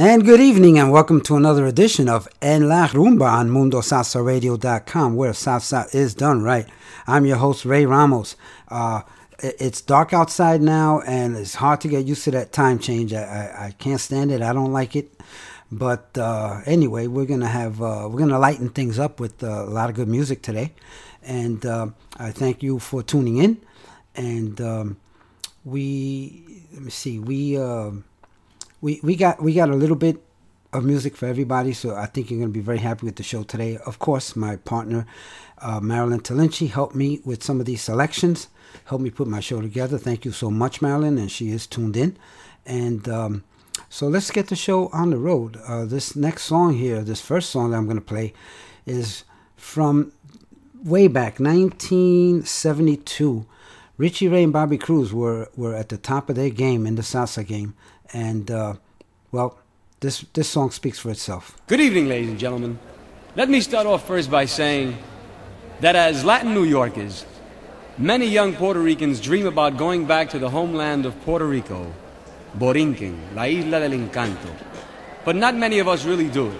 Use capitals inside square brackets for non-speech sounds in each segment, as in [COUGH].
And good evening, and welcome to another edition of En La Rumba on MundoSalsaRadio.com, where salsa is done right. I'm your host, Ray Ramos. Uh, it's dark outside now, and it's hard to get used to that time change. I, I, I can't stand it. I don't like it. But uh, anyway, we're gonna have uh, we're gonna lighten things up with uh, a lot of good music today, and uh, I thank you for tuning in. And um, we let me see we. um we we got we got a little bit of music for everybody, so I think you're going to be very happy with the show today. Of course, my partner uh, Marilyn Talinci helped me with some of these selections, helped me put my show together. Thank you so much, Marilyn, and she is tuned in. And um, so let's get the show on the road. Uh, this next song here, this first song that I'm going to play, is from way back 1972 richie ray and bobby cruz were, were at the top of their game in the salsa game and uh, well this, this song speaks for itself Good evening, ladies and gentlemen. Let me start off first by saying that as Latin New Yorkers, many young Puerto Ricans dream about going back to the homeland of Puerto Rico, Borinquen, la isla del encanto. But not many of us really do.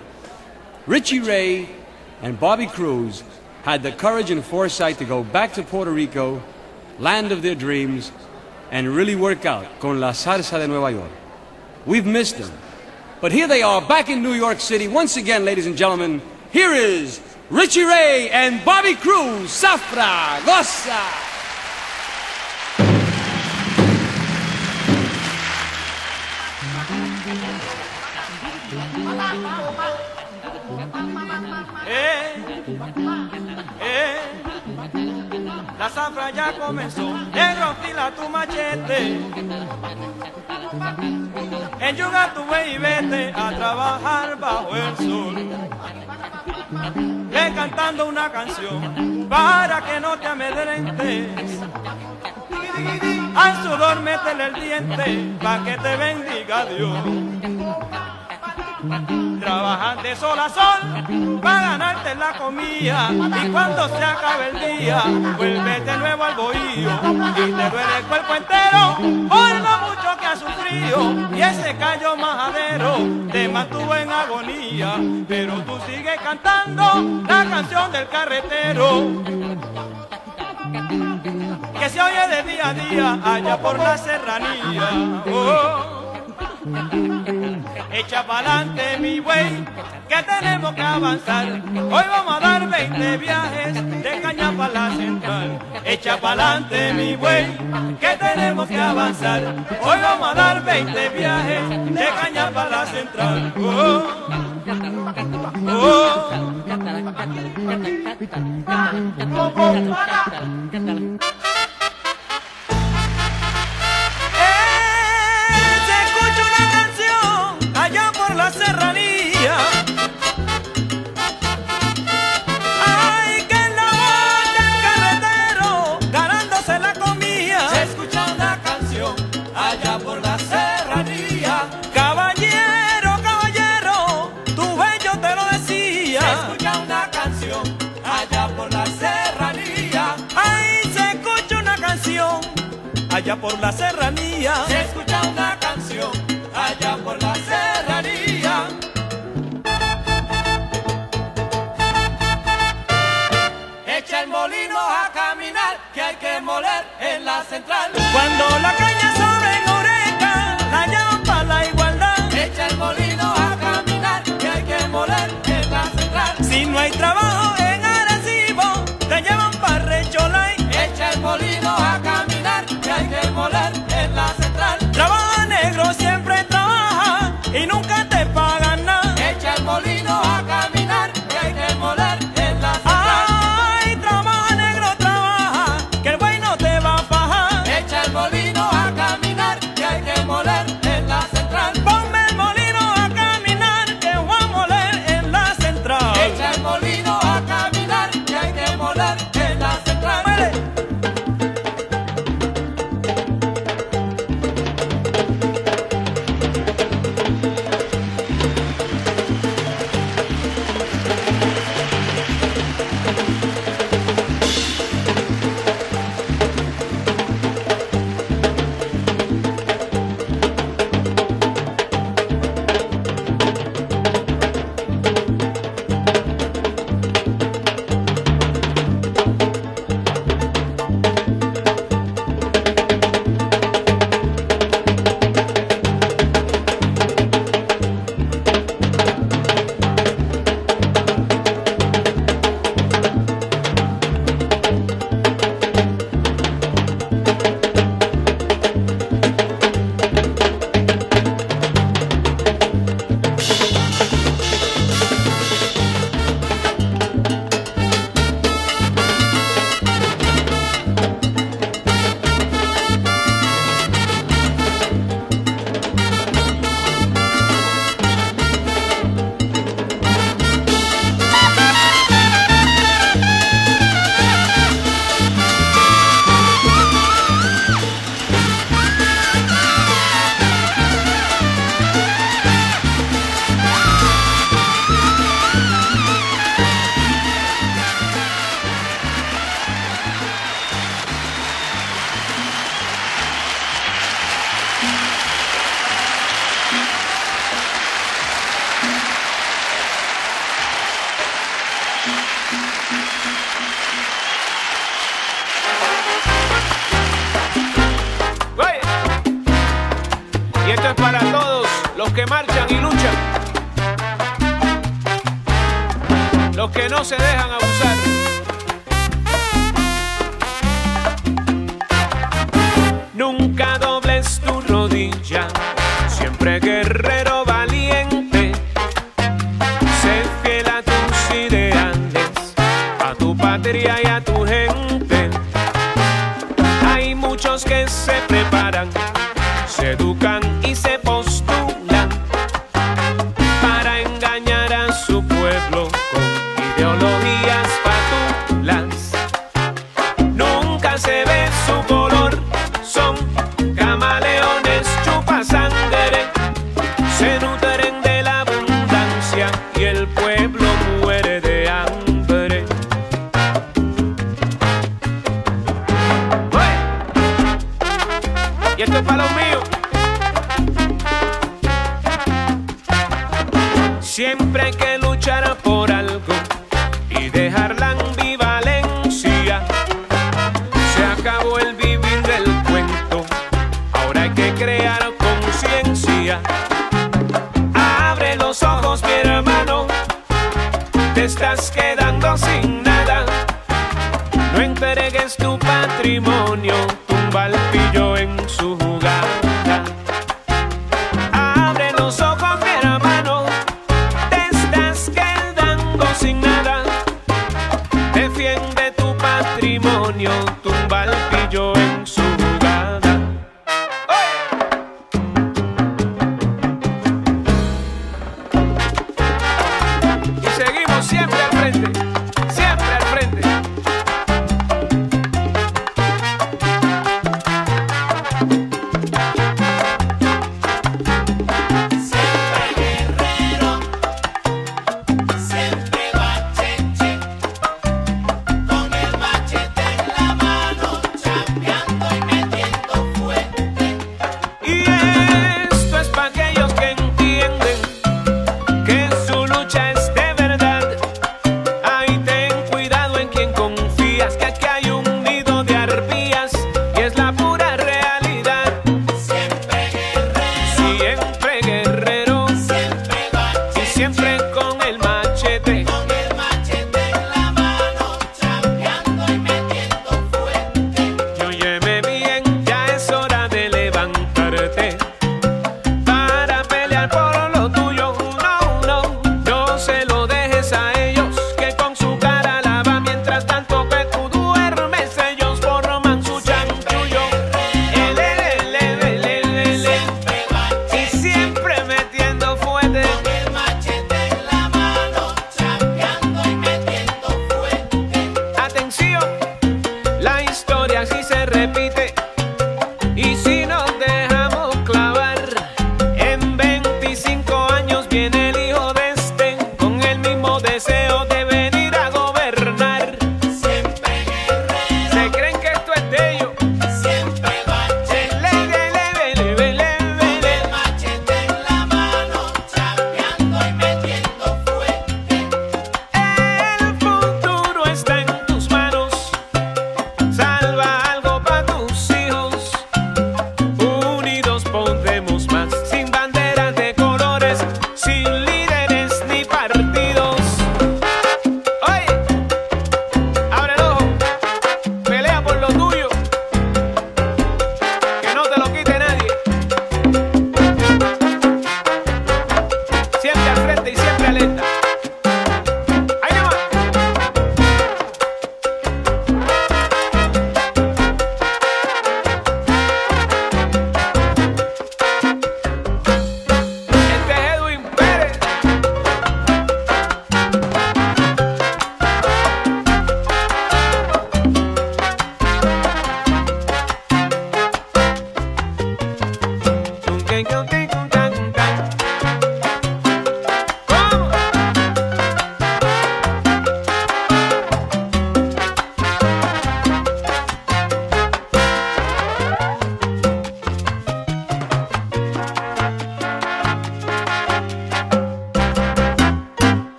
Richie Ray and Bobby Cruz had the courage and foresight to go back to Puerto Rico, land of their dreams, and really work out con la salsa de Nueva York. We've missed them. But here they are back in New York City once again, ladies and gentlemen. Here is Richie Ray and Bobby Cruz, Zafra, Goza. Eh, eh, la zafra ya comenzó, enrofila tu machete. Enyuga tu buey y vete a trabajar bajo el sol. Ven cantando una canción para que no te amedrentes. Al sudor métele el diente para que te bendiga Dios. Trabajan de sol a sol para ganarte la comida. Y cuando se acabe el día vuelve de nuevo al bohío. Y te duele el cuerpo entero por lo mucho que has sufrido. Y ese callo majadero te mantuvo en agonía. Pero tú sigues cantando la canción del carretero. Que se oye de día a día allá por la serranía. Oh. Echa pa'lante mi buey, que tenemos que avanzar. Hoy vamos a dar 20 viajes de caña para la central. Echa pa'lante mi buey, que tenemos que avanzar. Hoy vamos a dar 20 viajes de caña para la central. Oh, oh. Eh, hay trabajo en Arecibo, te llevan para Recholay. Echa el molino a caminar, que hay que moler en la central.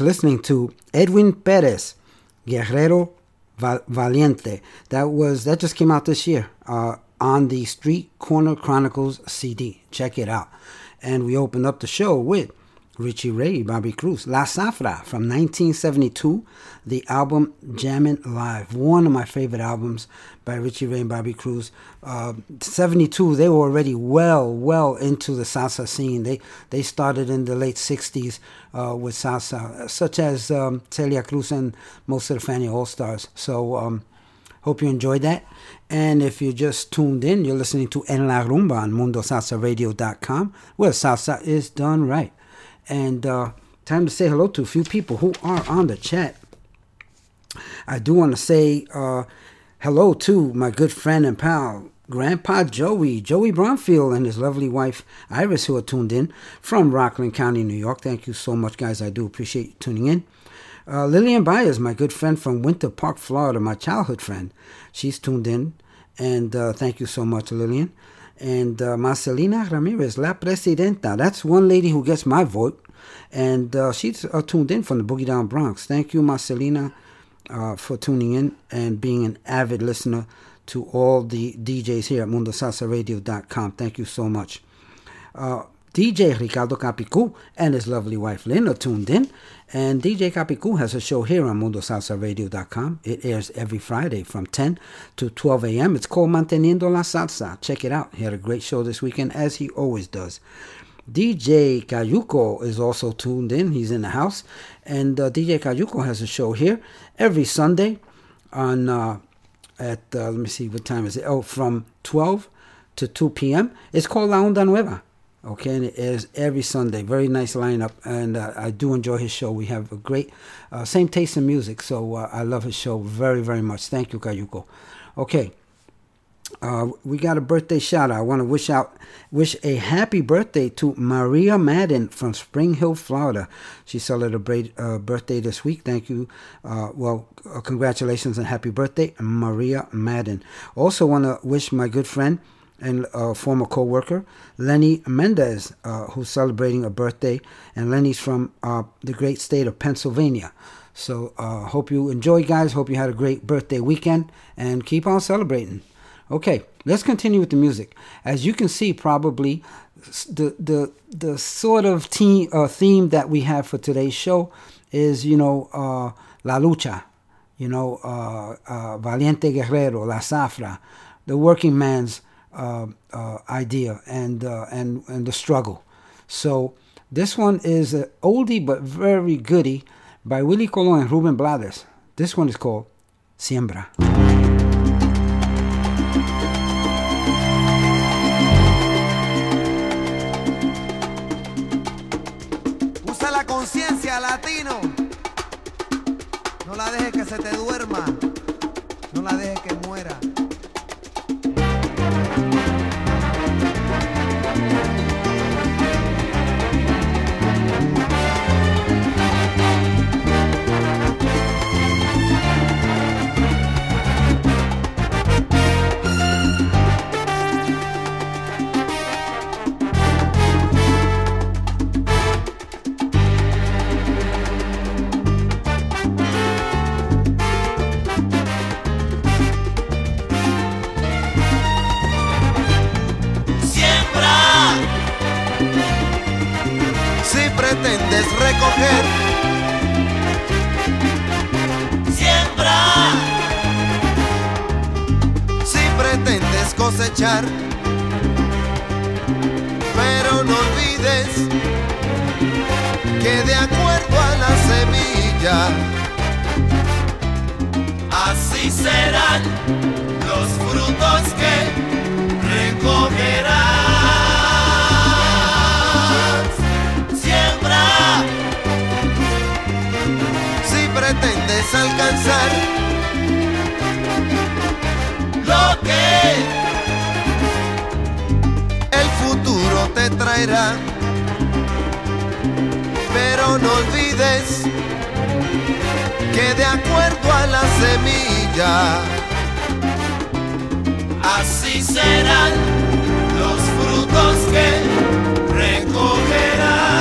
Listening to Edwin Perez, Guerrero Valiente. That was that just came out this year uh, on the Street Corner Chronicles CD. Check it out. And we opened up the show with Richie Ray, Bobby Cruz, La Zafra from 1972, the album Jammin' Live, one of my favorite albums by Richie Ray and Bobby Cruz. Uh, 72, they were already well, well into the salsa scene. They they started in the late 60s uh, with salsa, such as um, Celia Cruz and most of the Fania All Stars. So um, Hope you enjoyed that. And if you just tuned in, you're listening to En La Rumba on MundoSalsaRadio.com, where salsa is done right. And uh, time to say hello to a few people who are on the chat. I do want to say uh, hello to my good friend and pal, Grandpa Joey, Joey Bromfield, and his lovely wife Iris, who are tuned in from Rockland County, New York. Thank you so much, guys. I do appreciate you tuning in. Uh, Lillian Byers, my good friend from Winter Park, Florida, my childhood friend. She's tuned in, and uh, thank you so much, Lillian. And uh, Marcelina Ramirez, La Presidenta. That's one lady who gets my vote, and uh, she's uh, tuned in from the Boogie Down Bronx. Thank you, Marcelina, uh, for tuning in and being an avid listener to all the DJs here at MundoSalsaRadio.com. Thank you so much. Uh, DJ Ricardo Capicu and his lovely wife Lynn are tuned in. And DJ Capicu has a show here on MundoSalsaRadio.com. It airs every Friday from 10 to 12 a.m. It's called Manteniendo la Salsa. Check it out. He had a great show this weekend, as he always does. DJ Cayuco is also tuned in. He's in the house. And uh, DJ Cayuco has a show here every Sunday on, uh, at, uh, let me see, what time is it? Oh, from 12 to 2 p.m. It's called La Onda Nueva. Okay, and it airs every Sunday. Very nice lineup, and uh, I do enjoy his show. We have a great, uh, same taste in music, so uh, I love his show very, very much. Thank you, Cayuco. Okay, uh, we got a birthday shout out. I want to wish out, wish a happy birthday to Maria Madden from Spring Hill, Florida. She celebrated uh, birthday this week. Thank you. Uh, well, uh, congratulations and happy birthday, Maria Madden. Also, want to wish my good friend and uh, former co-worker Lenny Mendez, who's celebrating a birthday, and Lenny's from the great state of Pennsylvania. So hope you enjoy, guys. Hope you had a great birthday weekend, and keep on celebrating. Okay, let's continue with the music. As you can see, probably the the the sort of team, uh, theme that we have for today's show is you know uh, la lucha, you know uh, valiente guerrero, la zafra, the working man's uh, uh, idea and uh, and and the struggle. So this one is an oldie but very goodie by Willie Colon and Ruben Blades. This one is called Siembra. No la dejes que se te duerma. No la dejes que muera. Siembra. Si pretendes cosechar, pero no olvides que de acuerdo a la semilla, así serán los frutos que recogerás. puedes alcanzar lo que el futuro te traerá. Pero no olvides que de acuerdo a la semilla, así serán los frutos que recogerás.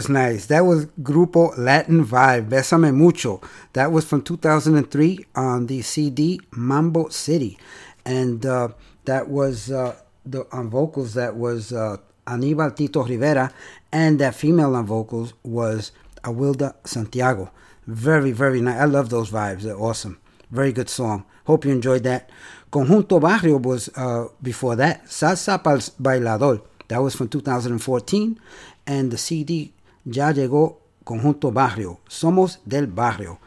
was nice. That was Grupo Latin Vibe. Besame Mucho. That was from 2003 on the CD Mambo City. And uh, that was uh, the on vocals, that was uh, Aníbal Tito Rivera. And that female on vocals was Awilda Santiago. Very, very nice. I love those vibes. They're awesome. Very good song. Hope you enjoyed that. Conjunto Barrio was uh, before that. Salsa Pal Bailador. That was from 2014 and the CD ya llegó Conjunto Barrio, Somos del Barrio.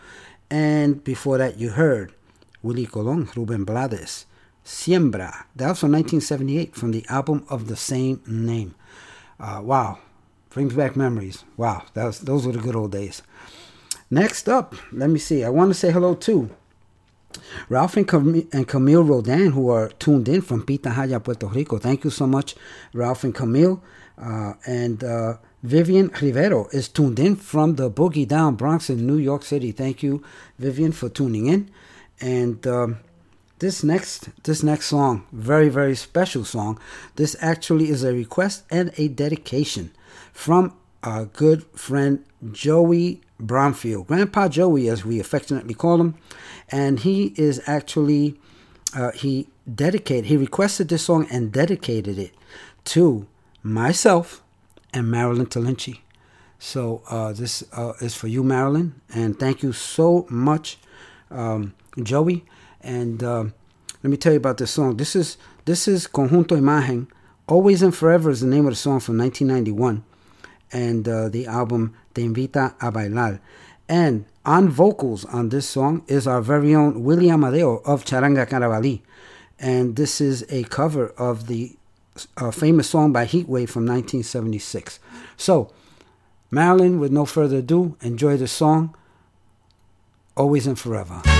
And before that, you heard Willie Colon, Ruben Blades, Siembra. That was from 1978 from the album of the same name. Uh, wow, brings back memories. Wow, that was, those were the good old days. Next up, let me see. I want to say hello to Ralph and, Cam- and Camille Rodan, who are tuned in from Pitahaya, Puerto Rico. Thank you so much, Ralph and Camille. Uh, and uh, Vivian Rivero is tuned in from the Boogie Down Bronx in New York City. Thank you, Vivian, for tuning in. And um, this next this next song, very very special song. This actually is a request and a dedication from our good friend Joey Bromfield, Grandpa Joey, as we affectionately call him, and he is actually uh, he dedicated he requested this song and dedicated it to myself and Marilyn Talinci. So uh, this uh, is for you, Marilyn, and thank you so much, um, Joey. And uh, let me tell you about this song. This is this is Conjunto Imagen. Always and Forever is the name of the song from 1991, and uh, the album Te Invita a Bailar. And on vocals on this song is our very own Willie Amadeo of Charanga Carabalí. And this is a cover of the uh, famous song by Heatwave from 1976. So, Marilyn, with no further ado, enjoy the song Always and Forever.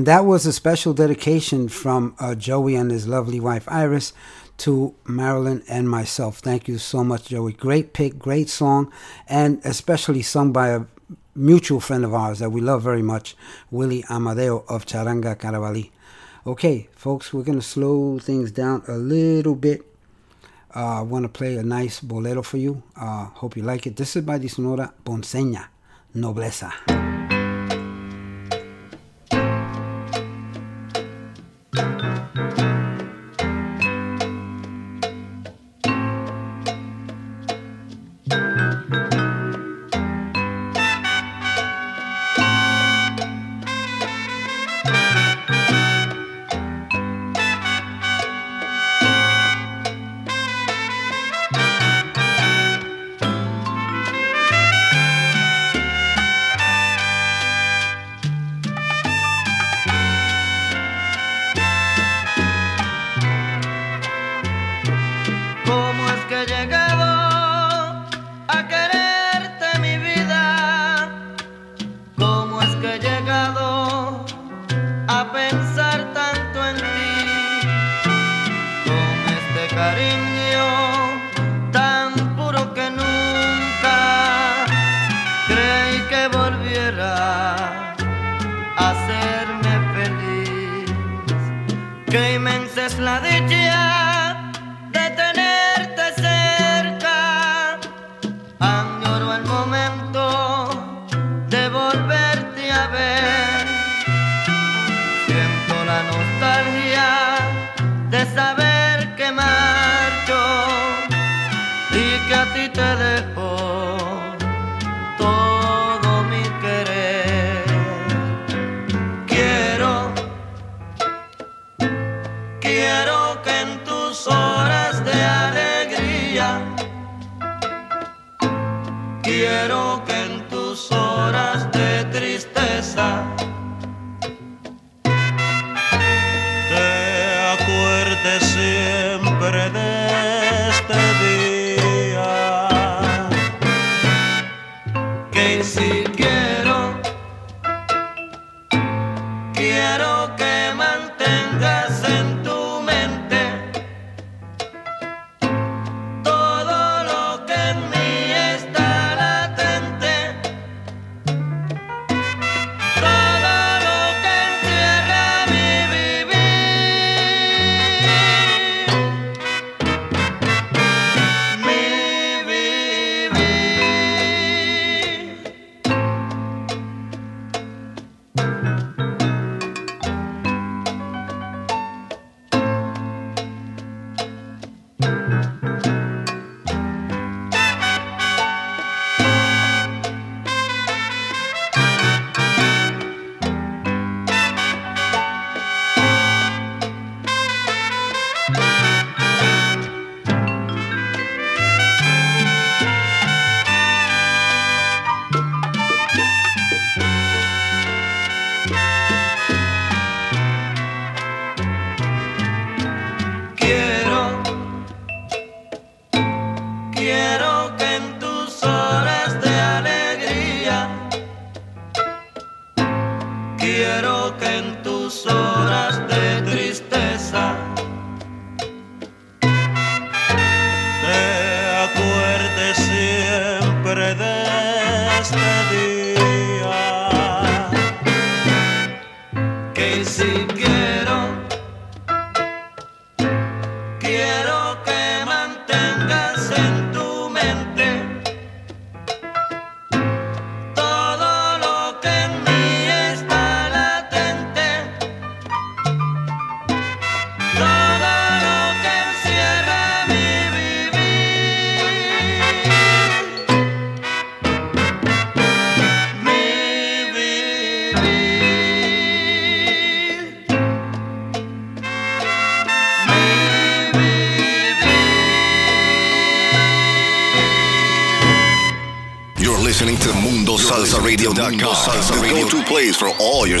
And that was a special dedication from uh, Joey and his lovely wife Iris to Marilyn and myself. Thank you so much, Joey. Great pick, great song, and especially sung by a mutual friend of ours that we love very much, Willie Amadeo of Charanga Carabalí. Okay, folks, we're going to slow things down a little bit. Uh, I want to play a nice bolero for you. Uh, hope you like it. This is by the Sonora Ponceña, Nobleza.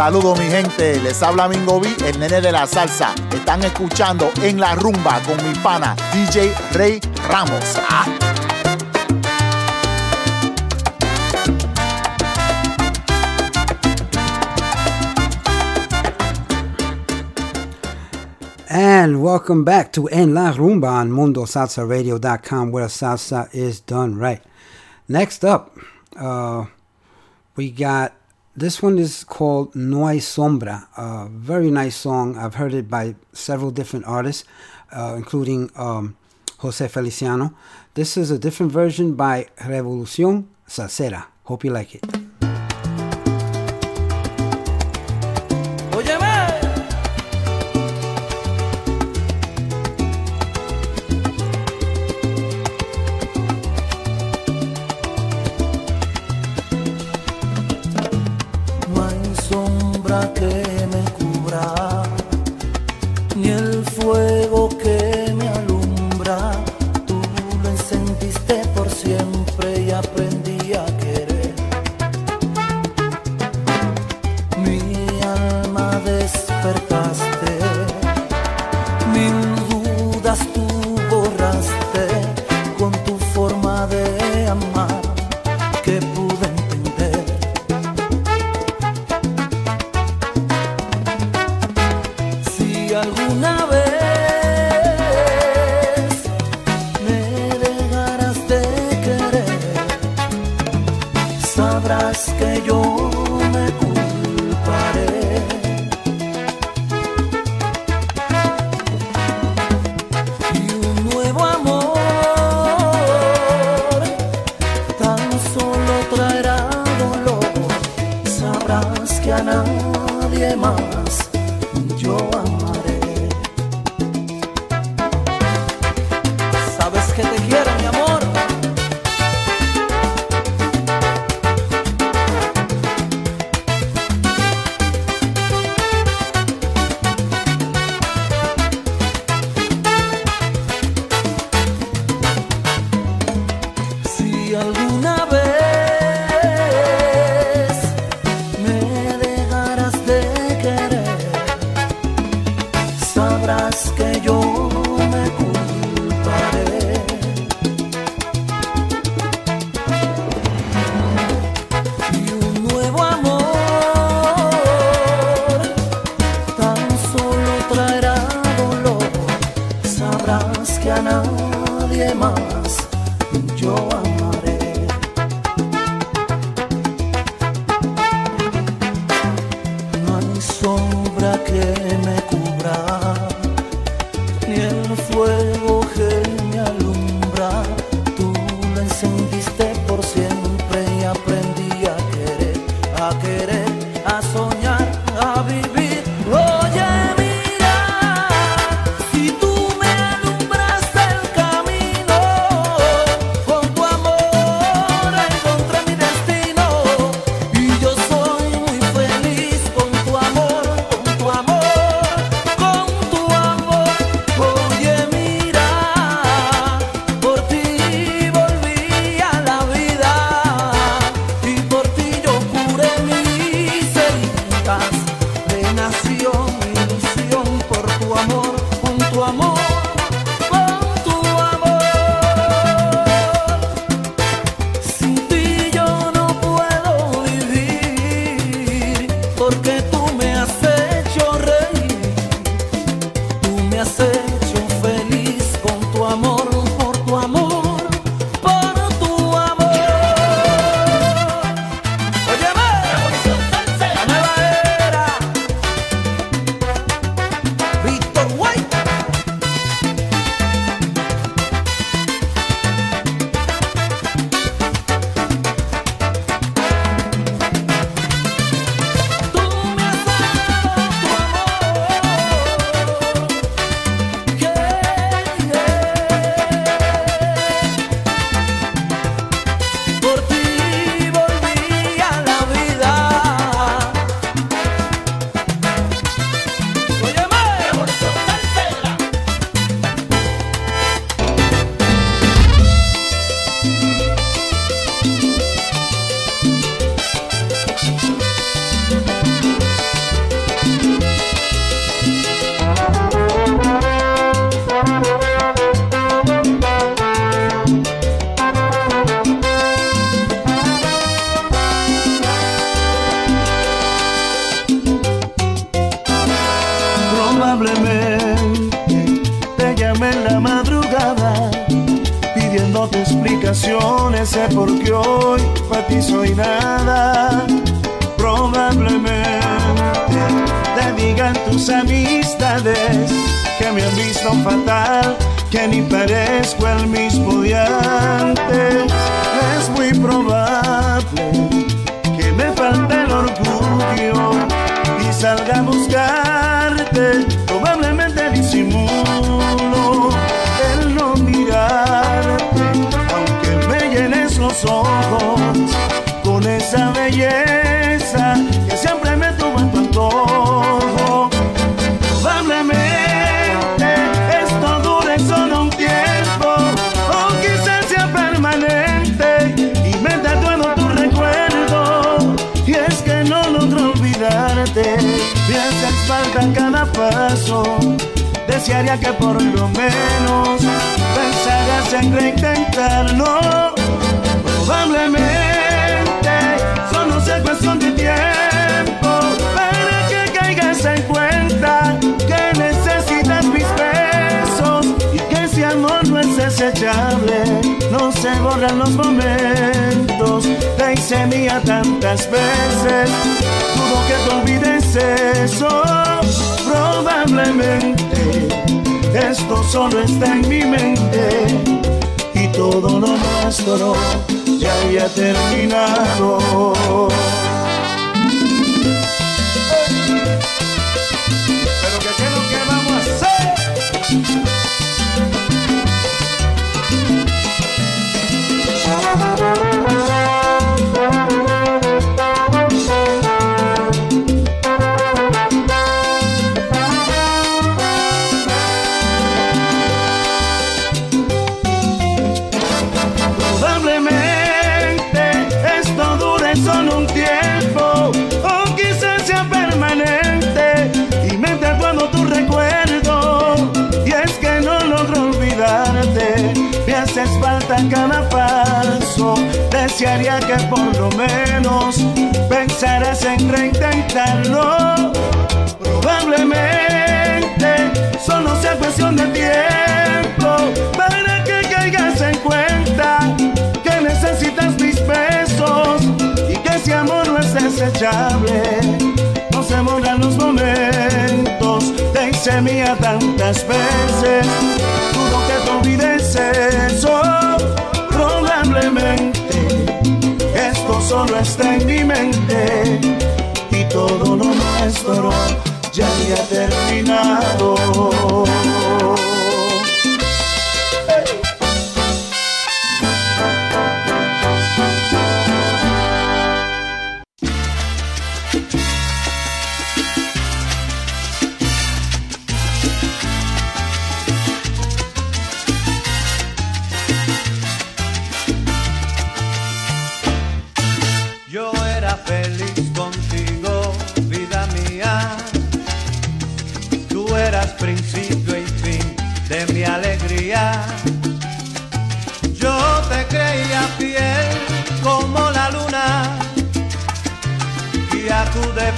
Saludos mi gente, les habla Mingo B, el nene de la salsa. Están escuchando en la rumba con mi pana DJ Rey Ramos. Ah. And welcome back to En La Rumba on MundoSalsaRadio.com where salsa is done right. Next up, uh, we got this one is called No Hay Sombra. A very nice song. I've heard it by several different artists, uh, including um, Jose Feliciano. This is a different version by Revolucion Salsera. Hope you like it.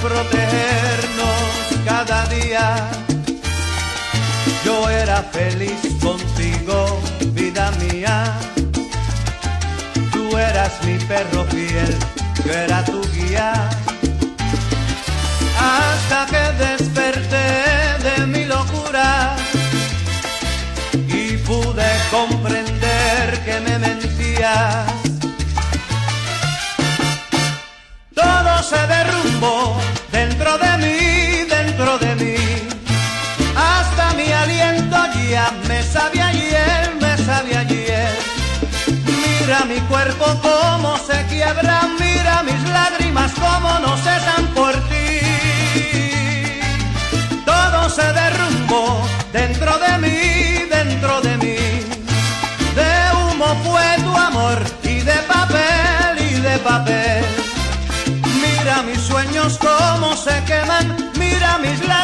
protegernos cada día. Yo era feliz contigo, vida mía. Tú eras mi perro fiel, yo era tu guía. Hasta que desperté de mi locura y pude comprender que me mentías. Todo se derrumbó dentro de mí, dentro de mí. Hasta mi aliento ya ah, me sabe ayer, me sabe ayer. Mira mi cuerpo cómo se quiebra, mira mis lágrimas cómo no cesan por ti. Todo se derrumbó dentro de mí cómo se queman, mira mis labios.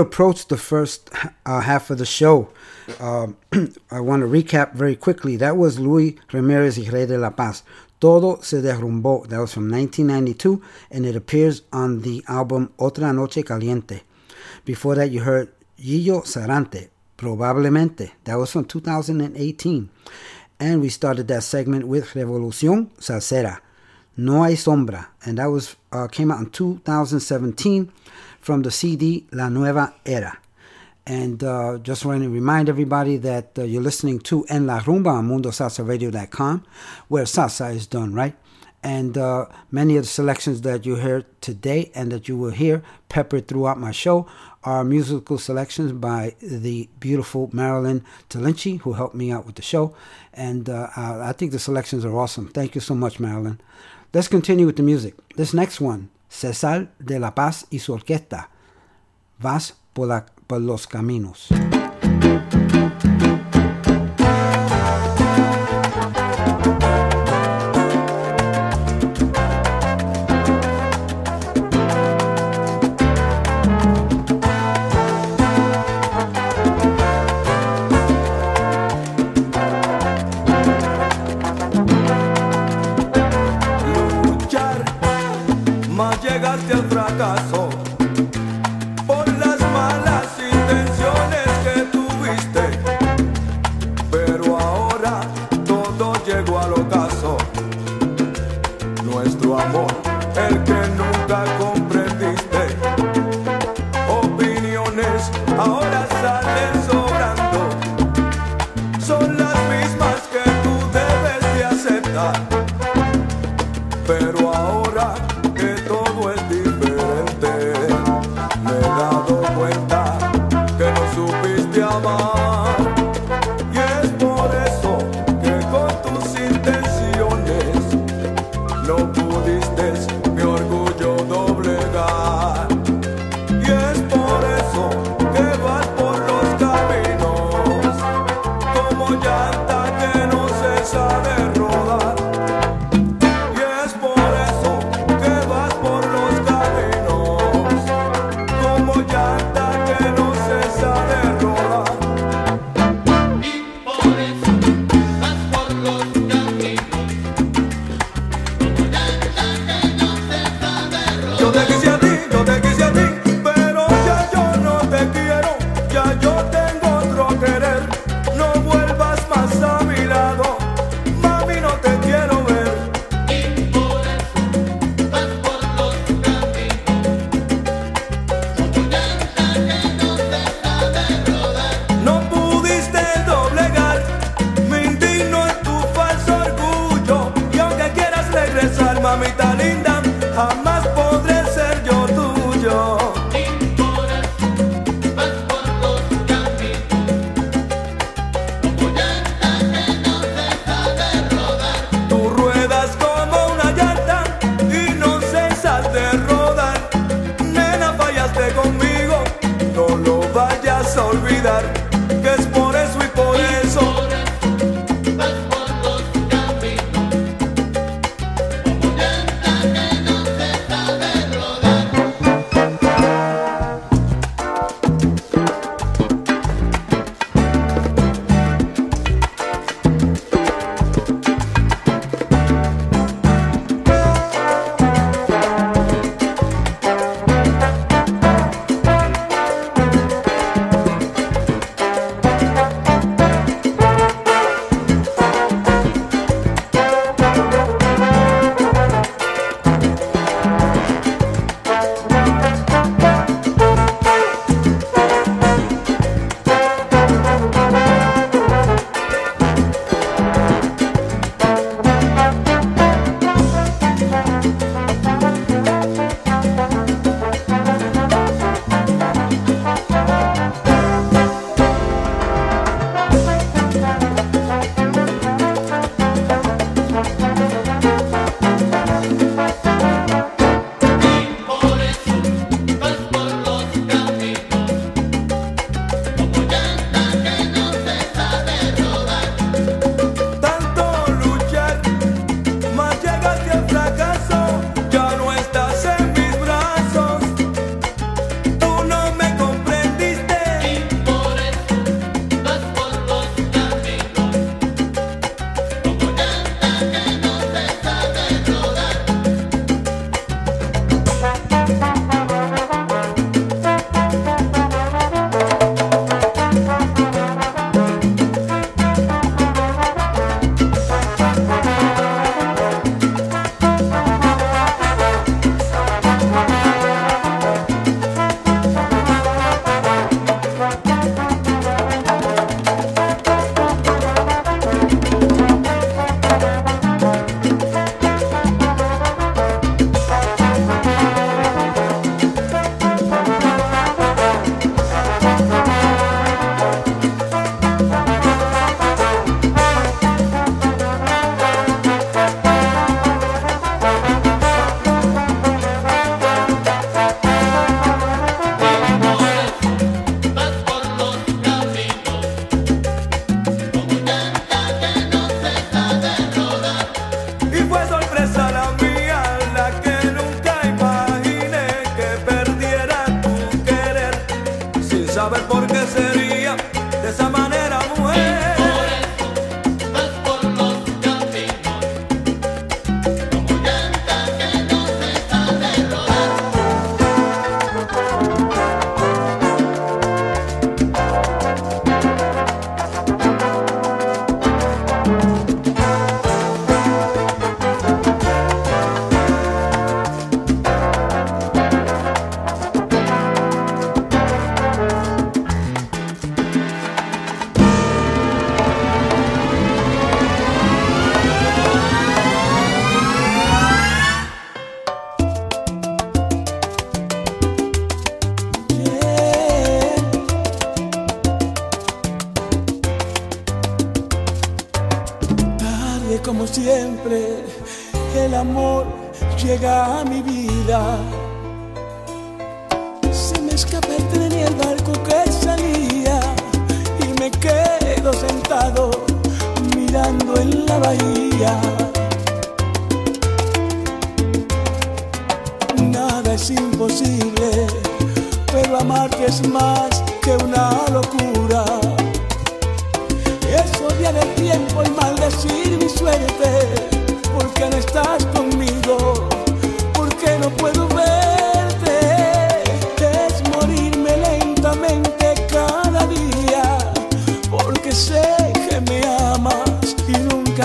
Approach the first uh, half of the show, um, [CLEARS THROAT] I want to recap very quickly. That was Luis Ramirez y Ray de la Paz. Todo se derrumbó. That was from 1992, and it appears on the album Otra Noche Caliente. Before that, you heard Gillo Sarante, Probablemente. That was from 2018. And we started that segment with Revolución Salsera, No Hay Sombra, and that was uh, came out in 2017 from the CD La Nueva Era. And uh, just want to remind everybody that uh, you're listening to En La Rumba on MundoSalsaRadio.com, where salsa is done, right? And uh, many of the selections that you heard today and that you will hear peppered throughout my show are musical selections by the beautiful Marilyn Talinci, who helped me out with the show. And uh, I think the selections are awesome. Thank you so much, Marilyn. Let's continue with the music. This next one, Cesar de la Paz y su orquesta, Vas por, la, por los caminos.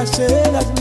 Y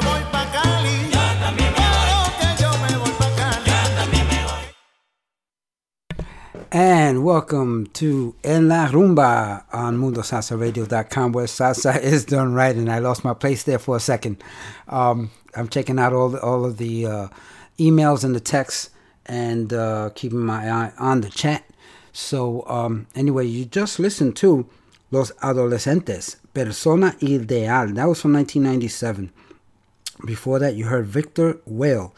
And welcome to En La Rumba on MundoSalsaRadio.com, where salsa [LAUGHS] is done right. And I lost my place there for a second. Um, I'm checking out all the, all of the uh, emails and the texts, and uh, keeping my eye on the chat. So um, anyway, you just listened to Los Adolescentes, Persona Ideal. That was from 1997. Before that, you heard Victor Whale,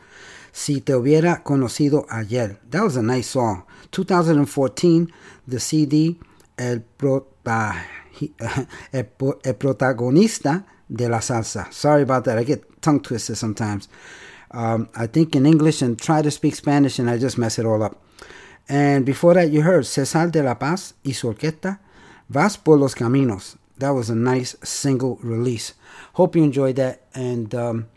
Si Te Hubiera Conocido Ayer. That was a nice song. 2014, the CD El, Prota- [LAUGHS] El, El Protagonista de la Salsa. Sorry about that. I get tongue twisted sometimes. Um, I think in English and try to speak Spanish and I just mess it all up. And before that, you heard Cesar de la Paz y su orquesta, Vas por los Caminos. That was a nice single release. Hope you enjoyed that. And um,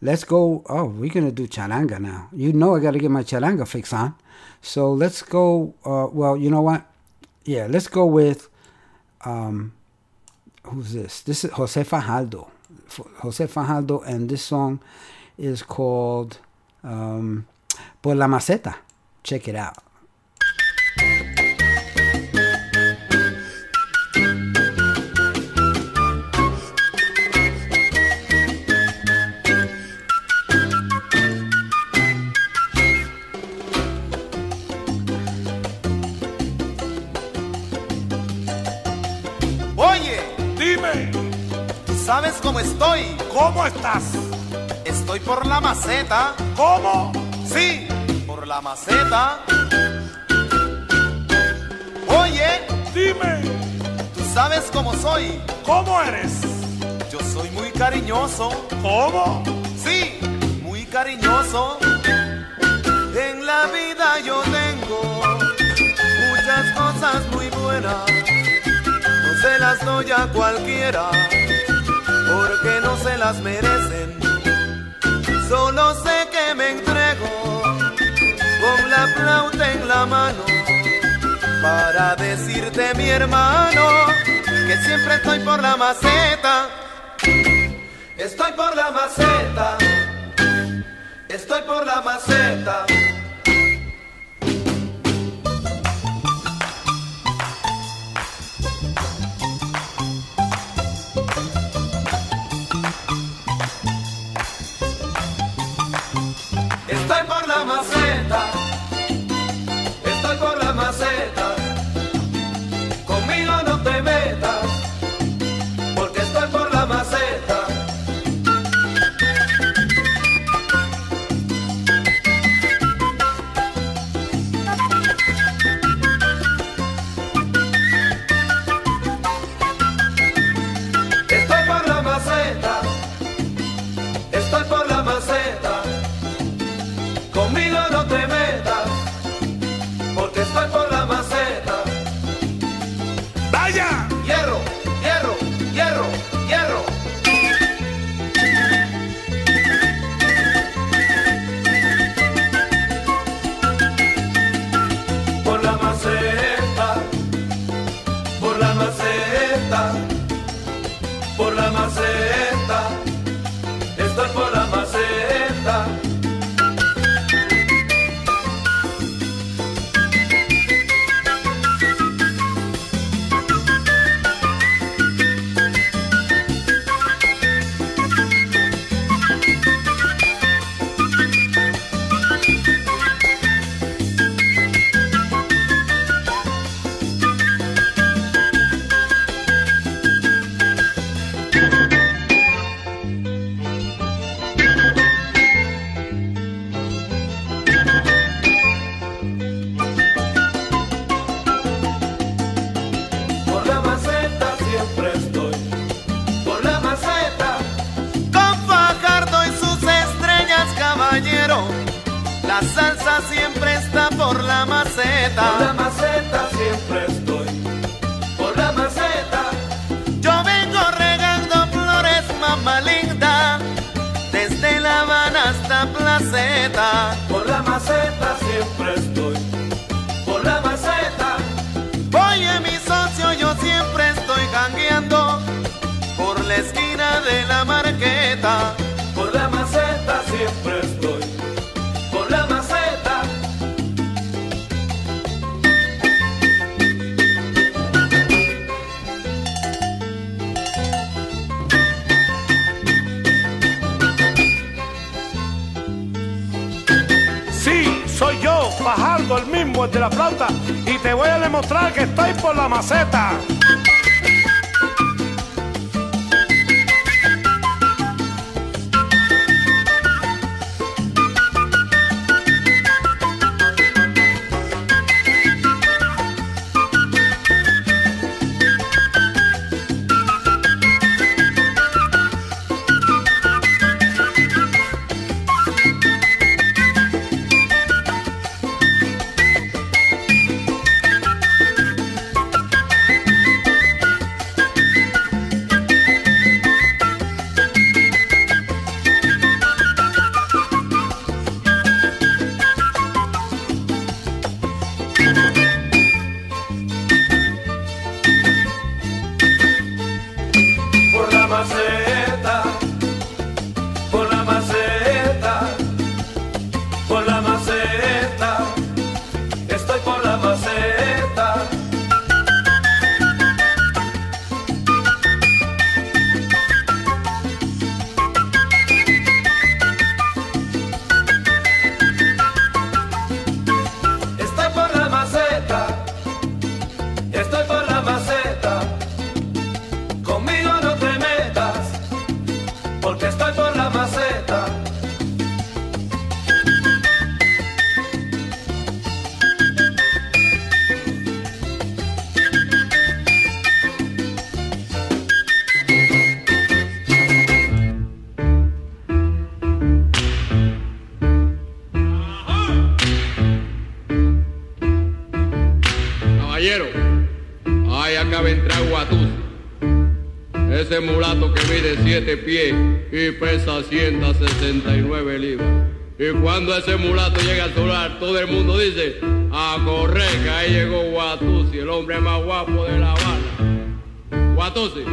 let's go. Oh, we're gonna do charanga now. You know, I gotta get my charanga fix on. So let's go. Uh, well, you know what? Yeah, let's go with. Um, who's this? This is Jose Fajardo. Jose Fajardo, and this song is called um, Por la Maceta. Check it out. ¿Sabes cómo estoy? ¿Cómo estás? Estoy por la maceta. ¿Cómo? Sí, por la maceta. Oye, dime, ¿tú sabes cómo soy? ¿Cómo eres? Yo soy muy cariñoso. ¿Cómo? Sí, muy cariñoso. En la vida yo tengo muchas cosas muy buenas. No se las doy a cualquiera porque no se las merecen. Solo sé que me entrego con la flauta en la mano para decirte mi hermano que siempre estoy por la maceta. Estoy por la maceta. Estoy por la maceta. 27 pies y pesa 169 libras. Y cuando ese mulato llega al solar, todo el mundo dice, a correr, que ahí llegó Guatusi, el hombre más guapo de La Habana. Guatusi,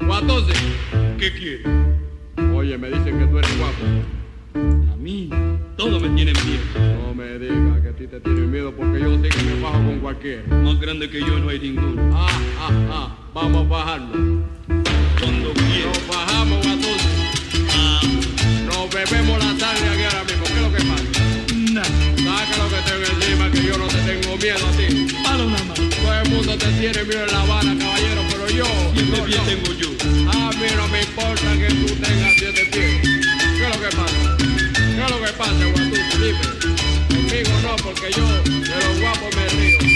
Guatusi, ¿qué quiere? Oye, me dicen que tú eres guapo. A mí, todo me tiene miedo. No me digas que a ti te tiene miedo porque yo sé que me bajo con cualquiera. Más grande que yo no hay ninguno. Ah, ah, ah vamos a bajarnos. Nos bajamos, Guatusi. Ah, Nos bebemos la sangre aquí ahora mismo. ¿Qué es lo que pasa? nada. Saca lo que tengo encima, que yo no te tengo miedo a ti. Palo nada más. Todo el mundo te tiene miedo en La Habana, caballero, pero yo... Siete no, pies no. tengo yo. A mí no me importa que tú tengas siete pies. ¿Qué es lo que pasa? ¿Qué es lo que pasa, Guatusi? Dime. Conmigo no, porque yo de los guapos me río.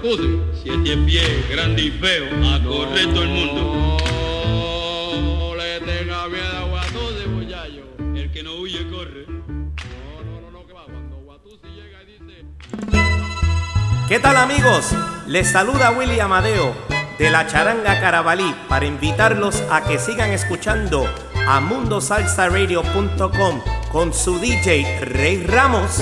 Guatusi? Siete pies, grande y feo. A correr todo el mundo. No le tenga miedo a Guatusi, muchacho. El que no huye, corre. No, no, no, no, que va. Cuando Guatusi llega y dice... ¿Qué tal amigos? Les saluda Willy Amadeo de la Charanga Carabalí para invitarlos a que sigan escuchando a mundosalsaradio.com con su DJ Rey Ramos.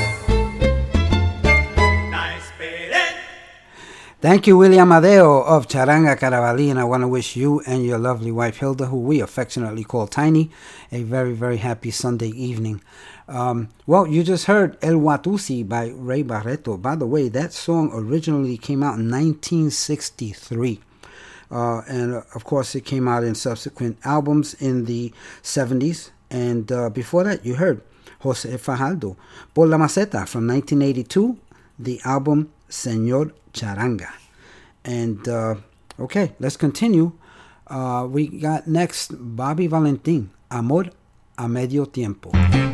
Thank you, William Amadeo of Charanga Carabalí, and I want to wish you and your lovely wife Hilda, who we affectionately call Tiny, a very, very happy Sunday evening. Um, well, you just heard El Watusi by Ray Barretto. By the way, that song originally came out in 1963. Uh, and uh, of course, it came out in subsequent albums in the 70s. And uh, before that, you heard Jose Fajardo, Por la Maceta from 1982, the album Señor Charanga. And uh, okay, let's continue. Uh, we got next Bobby Valentin, Amor a Medio Tiempo.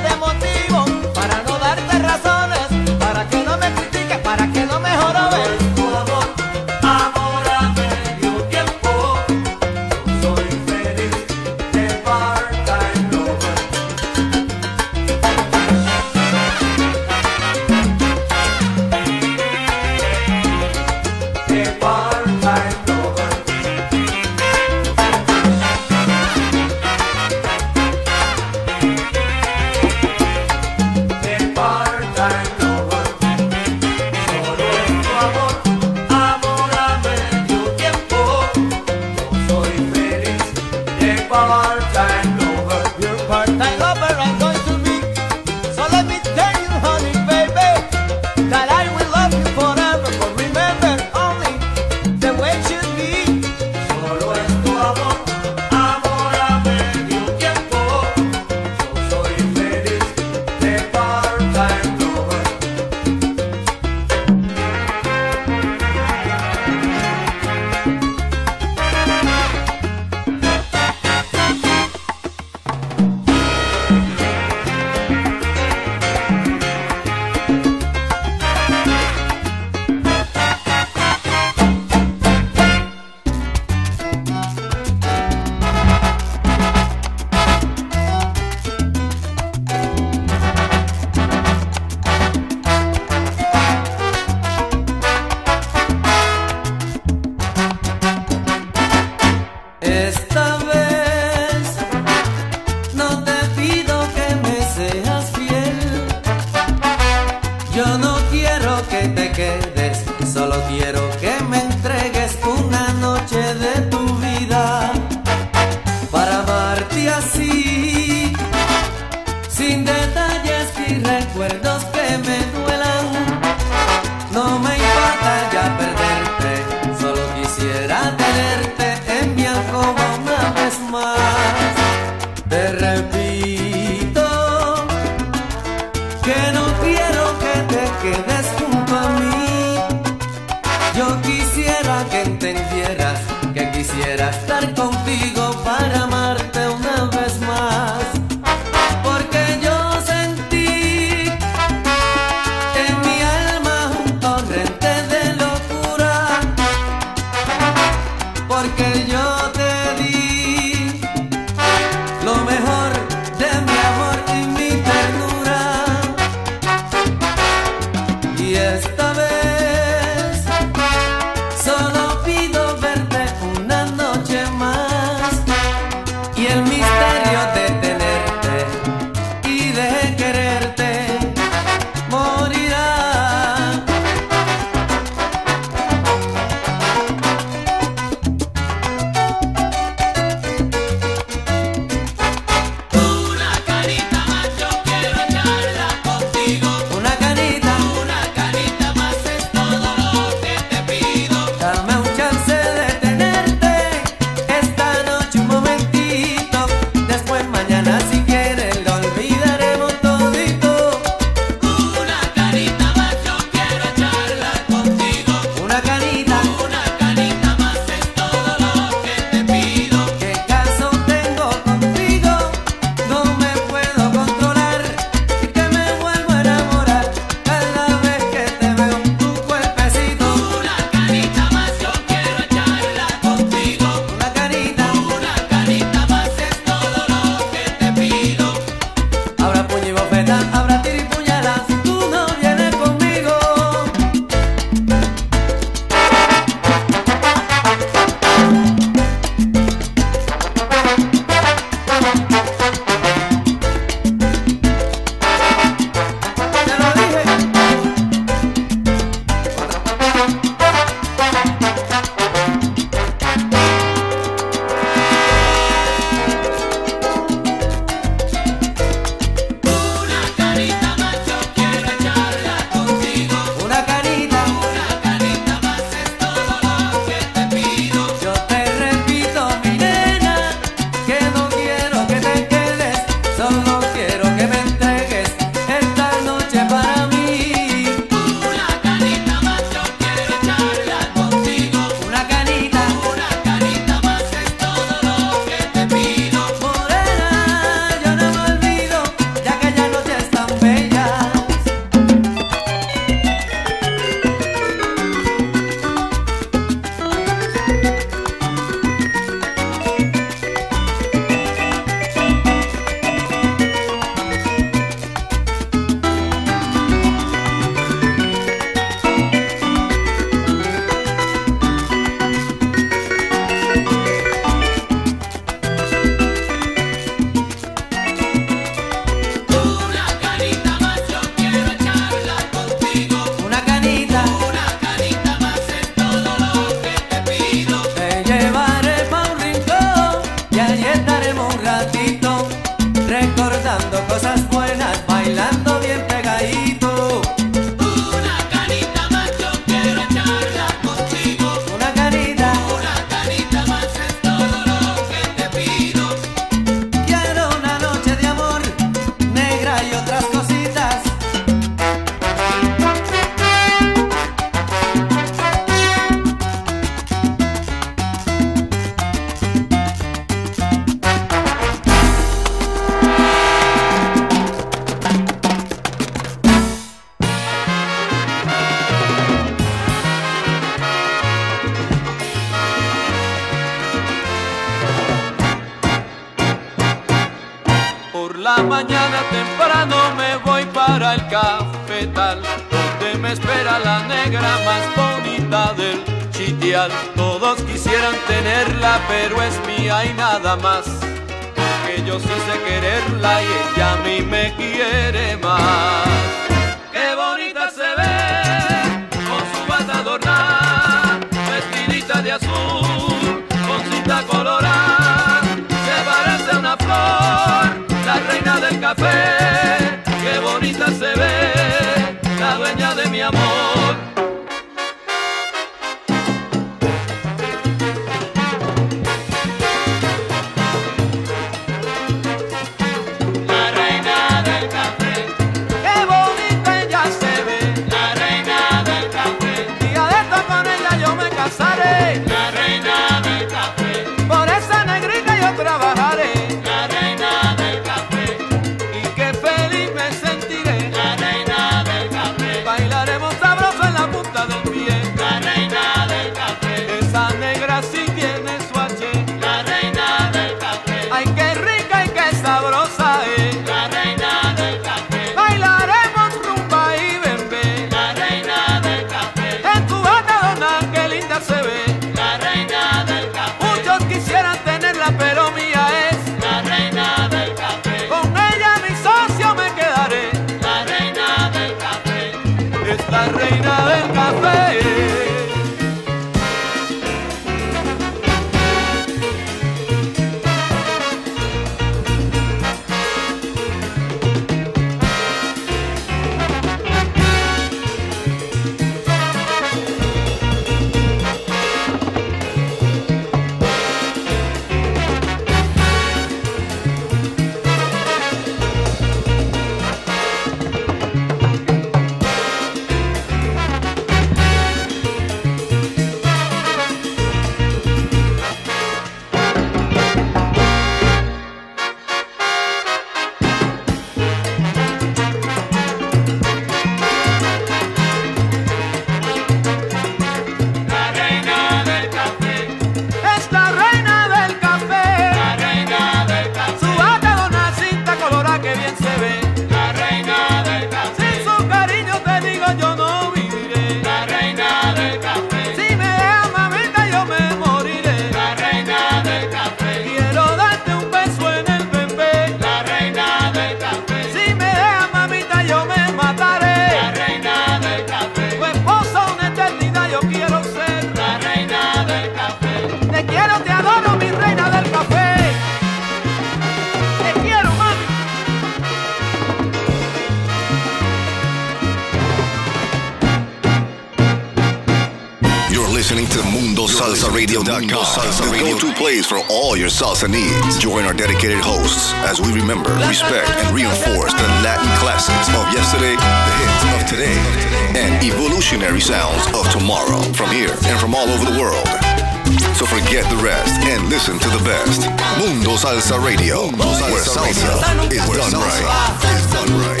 Salsa Radio, where salsa is done right. Is done right.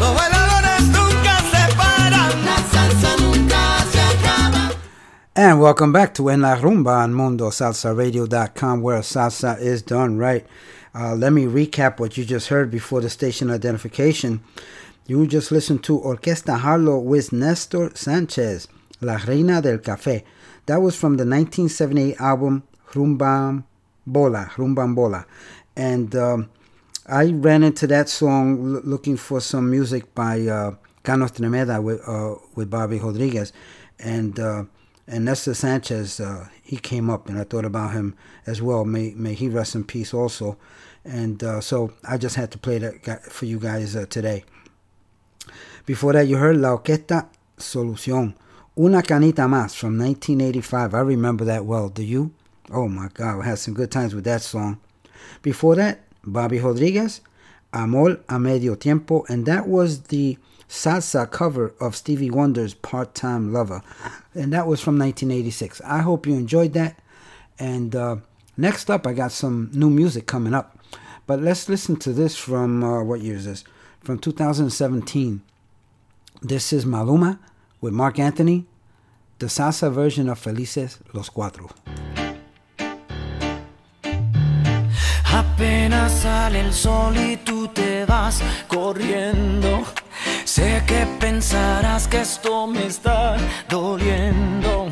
Los bailadores nunca se paran. La salsa nunca se acaba. And welcome back to En La Rumba on MundoSalsaRadio.com, where salsa is done right. Uh, let me recap what you just heard before the station identification. You just listened to Orquesta Harlow with Nestor Sanchez, La Reina del Café. That was from the 1978 album Rumbam Bola, Rumbam Bola. And um, I ran into that song l- looking for some music by uh, Canos Tremeda with, uh, with Bobby Rodriguez. And uh, and Nestor Sanchez, uh, he came up, and I thought about him as well. May may he rest in peace also. And uh, so I just had to play that for you guys uh, today. Before that, you heard La Orquesta Solución, Una Canita Más from 1985. I remember that well. Do you? Oh my God, I had some good times with that song. Before that, Bobby Rodriguez, Amor a Medio Tiempo, and that was the salsa cover of Stevie Wonder's Part Time Lover. And that was from 1986. I hope you enjoyed that. And uh, next up, I got some new music coming up. But let's listen to this from uh, what year is this? From 2017. This is Maluma with Marc Anthony, the salsa version of Felices Los Cuatro. Apenas sale el sol y tú te vas corriendo. Sé que pensarás que esto me está doliendo.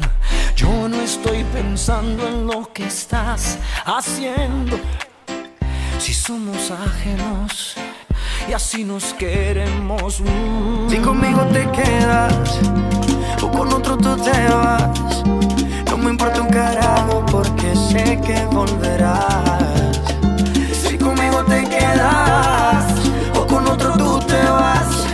Yo no estoy pensando en lo que estás haciendo. Si somos ajenos y así nos queremos. mm. Si conmigo te quedas o con otro tú te vas, no me importa un carajo porque sé que volverás. Te quedas o con otro tú te vas,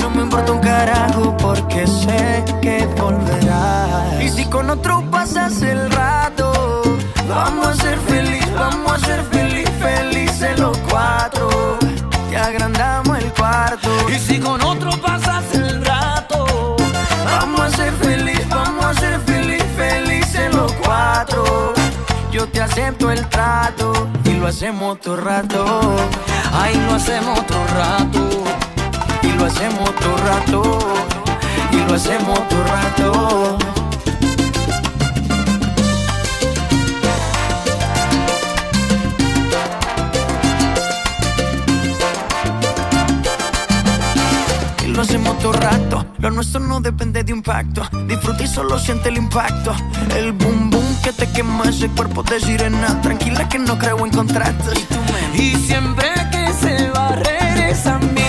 no me importa un carajo porque sé que volverás. Y si con otro pasas el rato, vamos a ser feliz, vamos a ser feliz, felices los cuatro. Y agrandamos el cuarto. Y si con otro pasas el Yo te acepto el trato y lo hacemos todo rato. Ay, lo hacemos todo rato. Y lo hacemos todo rato. Y lo hacemos todo rato. Lo hacemos todo rato. Lo nuestro no depende de un pacto. Disfruta y solo siente el impacto. El boom boom que te quema ese cuerpo de sirena. Tranquila que no creo en contratos. Y siempre que se va, regresa a mí.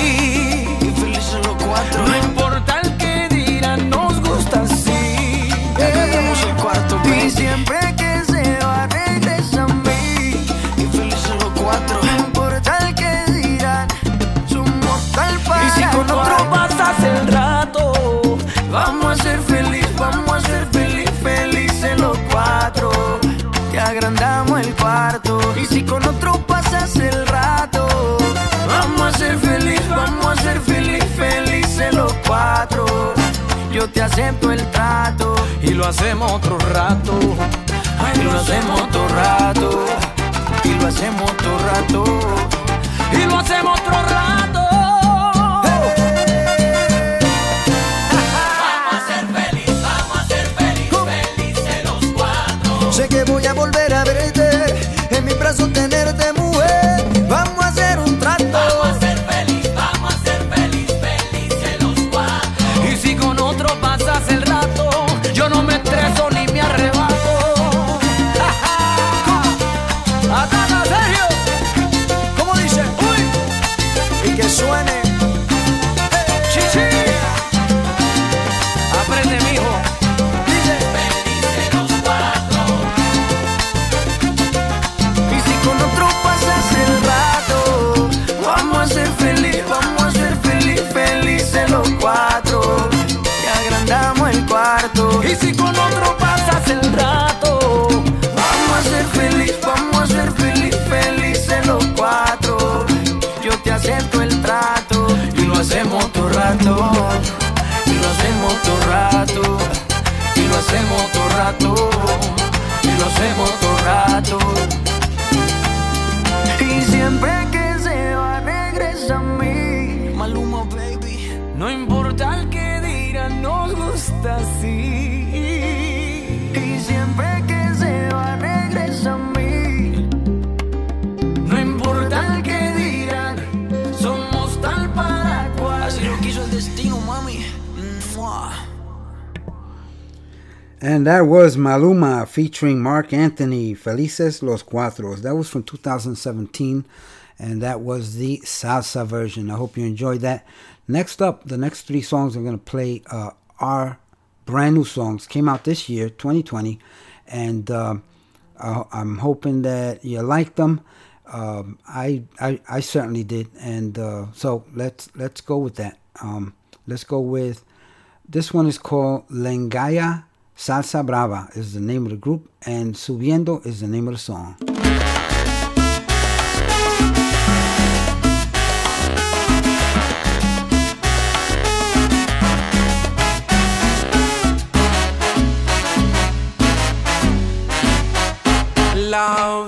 Con otro pasas el rato, vamos a ser feliz, vamos a ser feliz, felices los cuatro. Yo te acepto el trato y lo hacemos otro rato. Ay, lo hacemos otro rato. Y lo hacemos otro rato. Y lo hacemos otro rato. todo rato, y lo hacemos todo rato, y lo hacemos todo rato, y lo hacemos todo rato. Y siempre que se va regresa a mí, Maluma baby. No importa el que dirán, nos gusta así. Y siempre que And that was Maluma featuring Marc Anthony, Felices Los Cuatros. That was from 2017, and that was the salsa version. I hope you enjoyed that. Next up, the next three songs I'm going to play uh, are brand new songs. Came out this year, 2020, and uh, I'm hoping that you like them. Um, I, I I certainly did, and uh, so let's let's go with that. Um, let's go with this one is called Lengaïa Salsa Brava is the name of the group, and Subiendo is the name of the song. La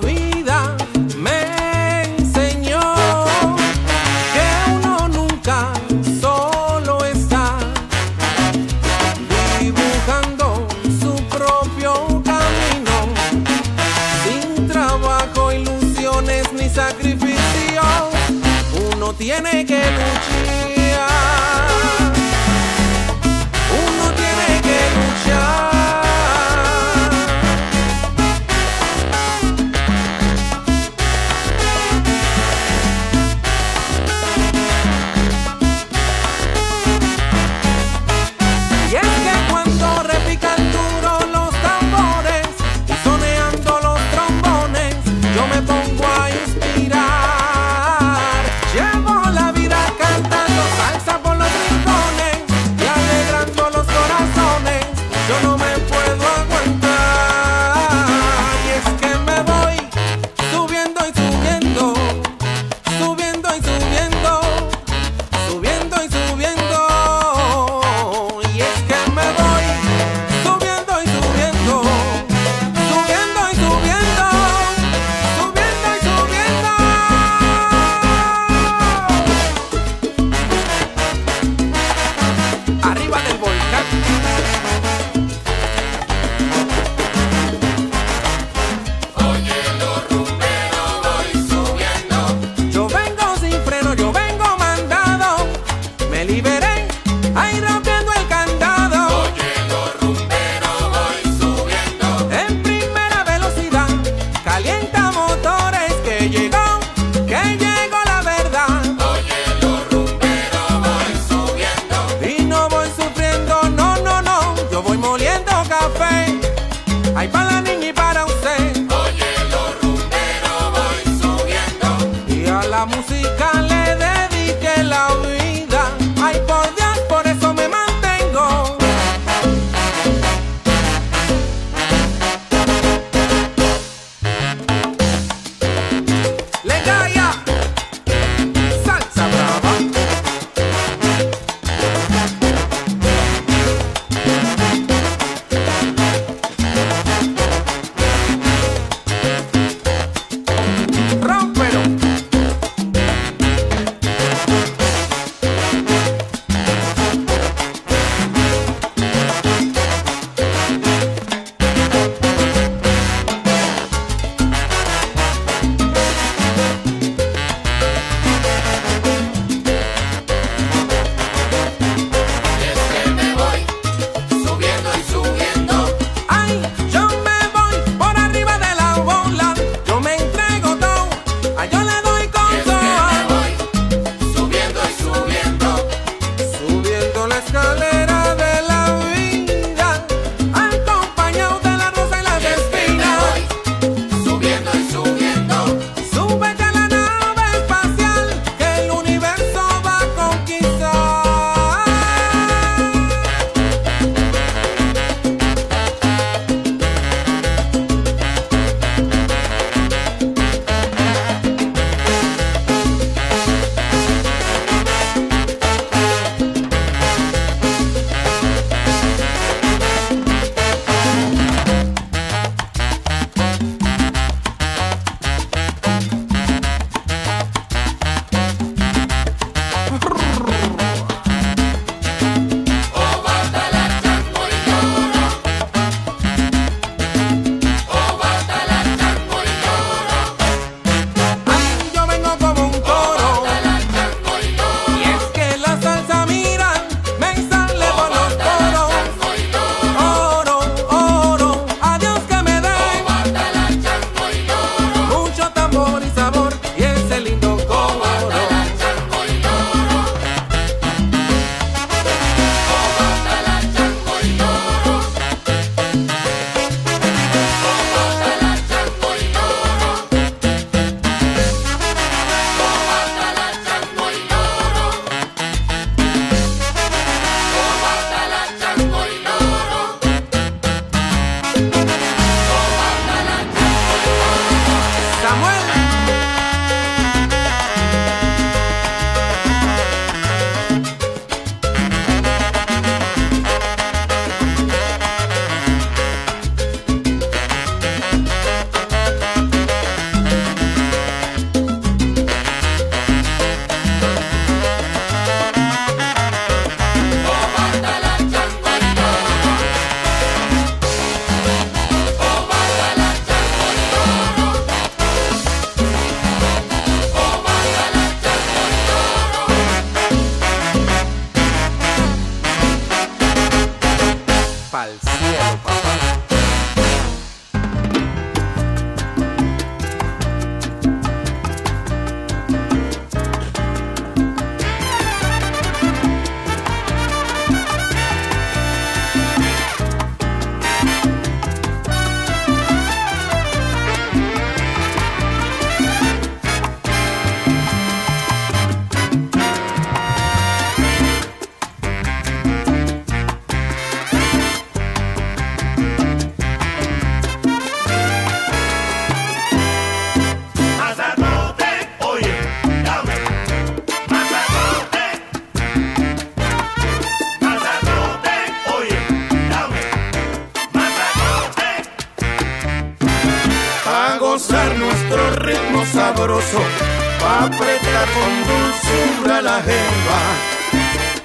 pa' apretar con dulzura la jeva.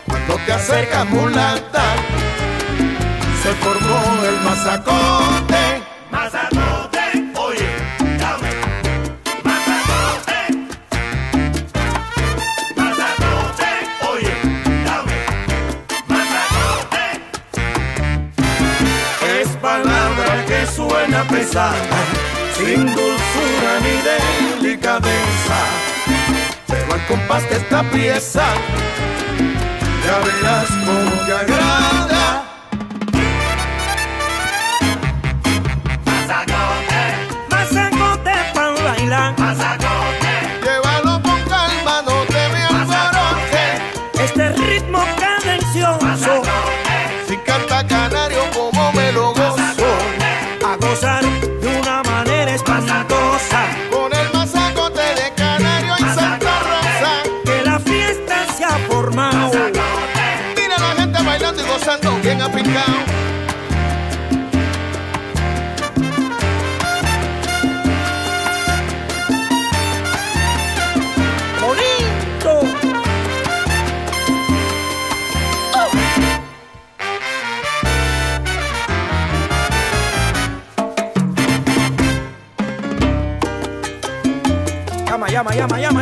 Cuando te acercas mulata, se formó el mazacote. Mazacote, oye, dame. Mazacote. Mazacote, oye, dame. Mazacote. Es palabra que suena pesada, sin dulzura ni Pero al compás de esta pieza, ya verás cómo te agrada. up and ¡Oh! llama, llama, llama.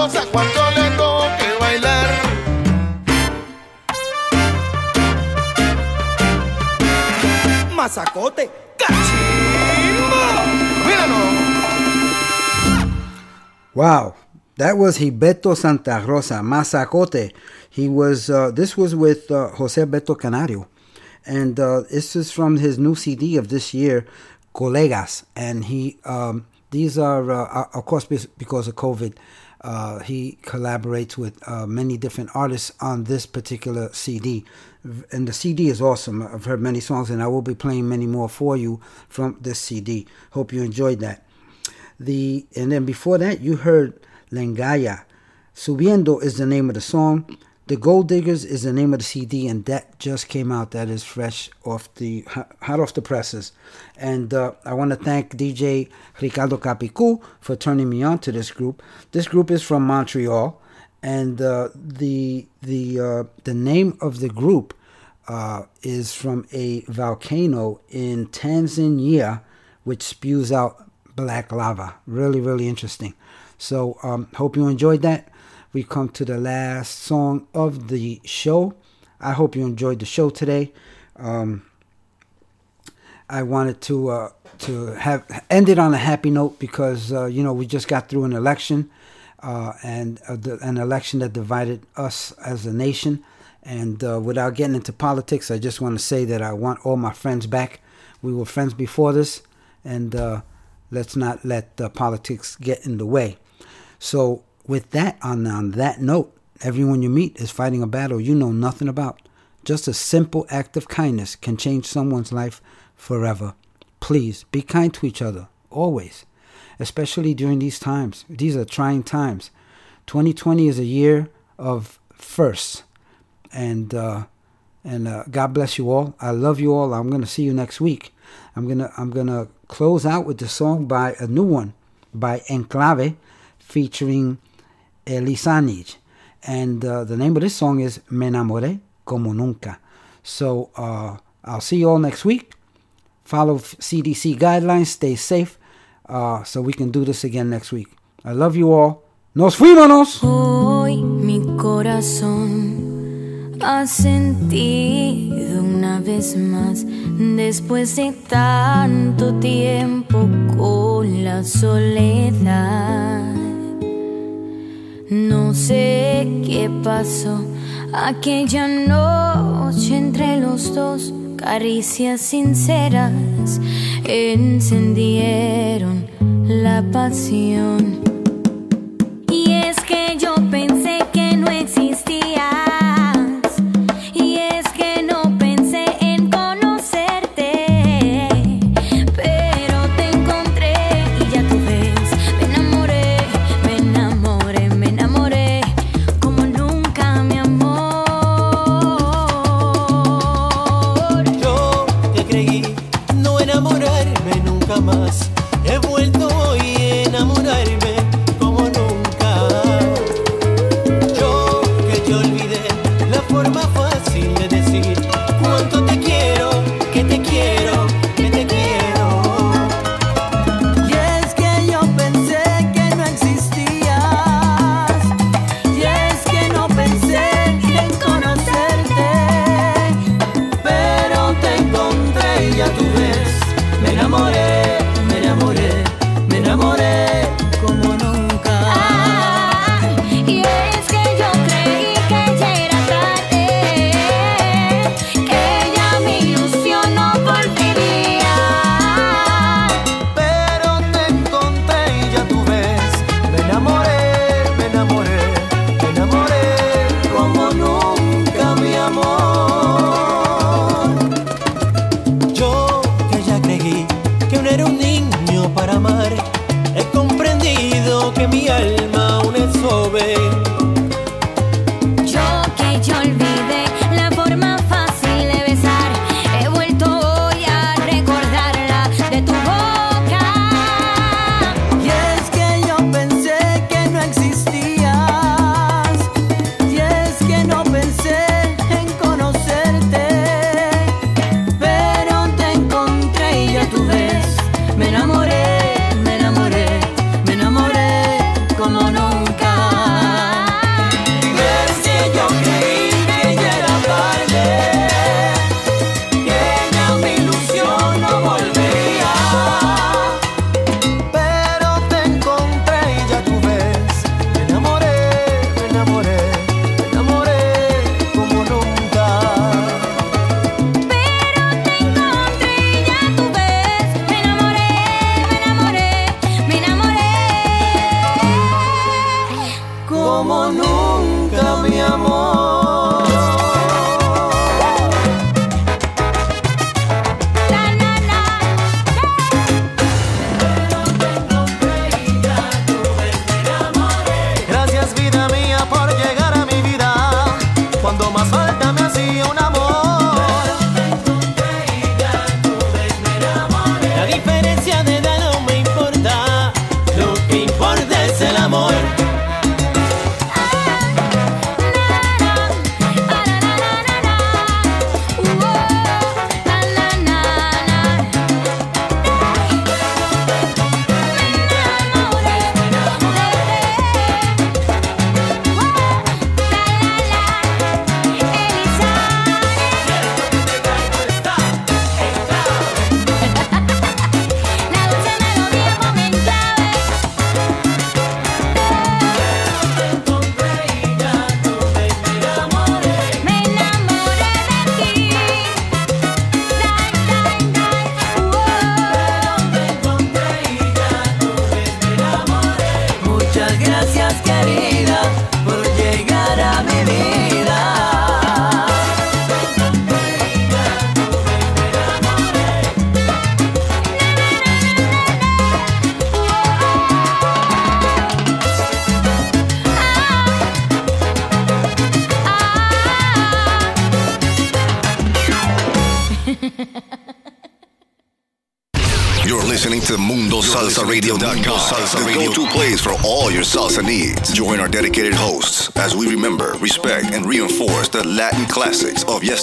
Gente goza cuando le toque bailar. Mazacote. ¡Cachimbo! Wow, that was Gilberto Santa Rosa, Mazacote. He was. Uh, this was with uh, Jose Beto Canario, and uh, this is from his new CD of this year, Colegas. And he, um, these are, uh, of course, because of COVID, uh, he collaborates with uh, many different artists on this particular CD. And the CD is awesome. I've heard many songs, and I will be playing many more for you from this CD. Hope you enjoyed that. The and then before that you heard Lengaïa. Subiendo is the name of the song. The Gold Diggers is the name of the CD, and that just came out. That is fresh off the hot off the presses. And uh, I want to thank DJ Ricardo Capicu for turning me on to this group. This group is from Montreal, and uh, the the uh, the name of the group uh, is from a volcano in Tanzania, which spews out black lava. Really, really interesting. So, um, hope you enjoyed that. We come to the last song of the show. I hope you enjoyed the show today. Um, I wanted to uh, to have end it on a happy note because uh, you know we just got through an election uh, and uh, the, an election that divided us as a nation. And uh, without getting into politics, I just want to say that I want all my friends back. We were friends before this, and uh, let's not let uh, politics get in the way. So, with that, on, on that note, everyone you meet is fighting a battle you know nothing about. Just a simple act of kindness can change someone's life forever. Please be kind to each other, always, especially during these times. These are trying times. 2020 is a year of firsts, and uh, and uh, God bless you all. I love you all. I'm gonna see you next week. I'm gonna I'm gonna close out with the song by a new one by N'Klabe, featuring Elisanij, and uh, the name of this song is Me enamoré como nunca. So uh, I'll see you all next week. Follow CDC guidelines. Stay safe, uh, so we can do this again next week. I love you all. Nos fuimos. Hoy mi corazón ha sentido una vez más, después de tanto tiempo con la soledad. No sé qué pasó aquella noche entre los dos, caricias sinceras encendieron la pasión. Y es que yo pensé que no existías.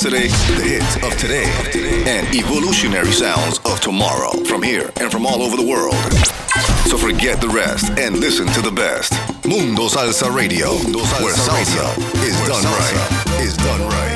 Yesterday, the hits of today, and evolutionary sounds of tomorrow from here and from all over the world. So forget the rest and listen to the best. Mundo Salsa Radio, where salsa is done right. Is done right.